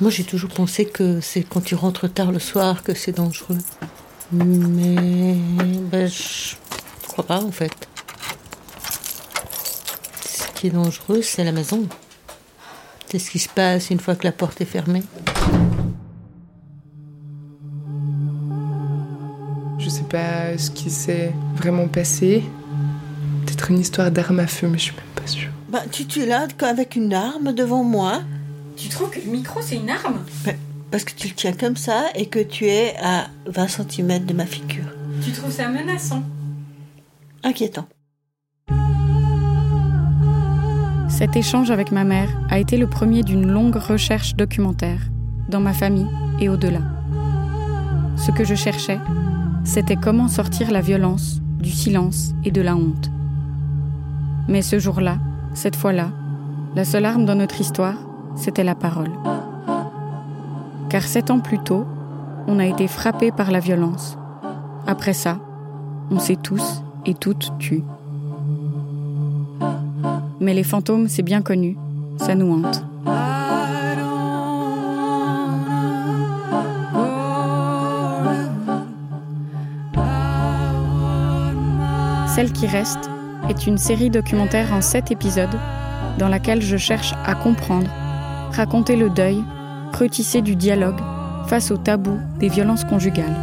Moi, j'ai toujours pensé que c'est quand tu rentres tard le soir que c'est dangereux. Mais ben, je crois pas en fait. Ce qui est dangereux, c'est la maison. C'est ce qui se passe une fois que la porte est fermée. Je sais pas ce qui s'est vraiment passé. Peut-être une histoire d'arme à feu, mais je suis même pas sûre. Bah, tu, tu es là avec une arme devant moi. Tu trouves que le micro c'est une arme Parce que tu le tiens comme ça et que tu es à 20 cm de ma figure. Tu trouves ça menaçant Inquiétant. Cet échange avec ma mère a été le premier d'une longue recherche documentaire, dans ma famille et au-delà. Ce que je cherchais, c'était comment sortir la violence, du silence et de la honte. Mais ce jour-là, cette fois-là, la seule arme dans notre histoire, c'était la parole. Car sept ans plus tôt, on a été frappé par la violence. Après ça, on s'est tous et toutes tués. Mais les fantômes, c'est bien connu, ça nous hante. Celle qui reste est une série documentaire en sept épisodes dans laquelle je cherche à comprendre, raconter le deuil, retisser du dialogue face au tabou des violences conjugales.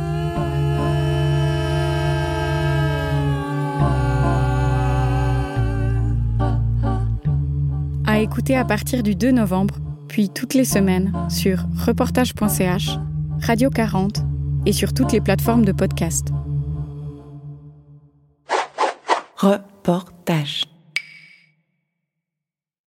À écouter à partir du 2 novembre, puis toutes les semaines sur reportage.ch, Radio 40 et sur toutes les plateformes de podcast. Reportage.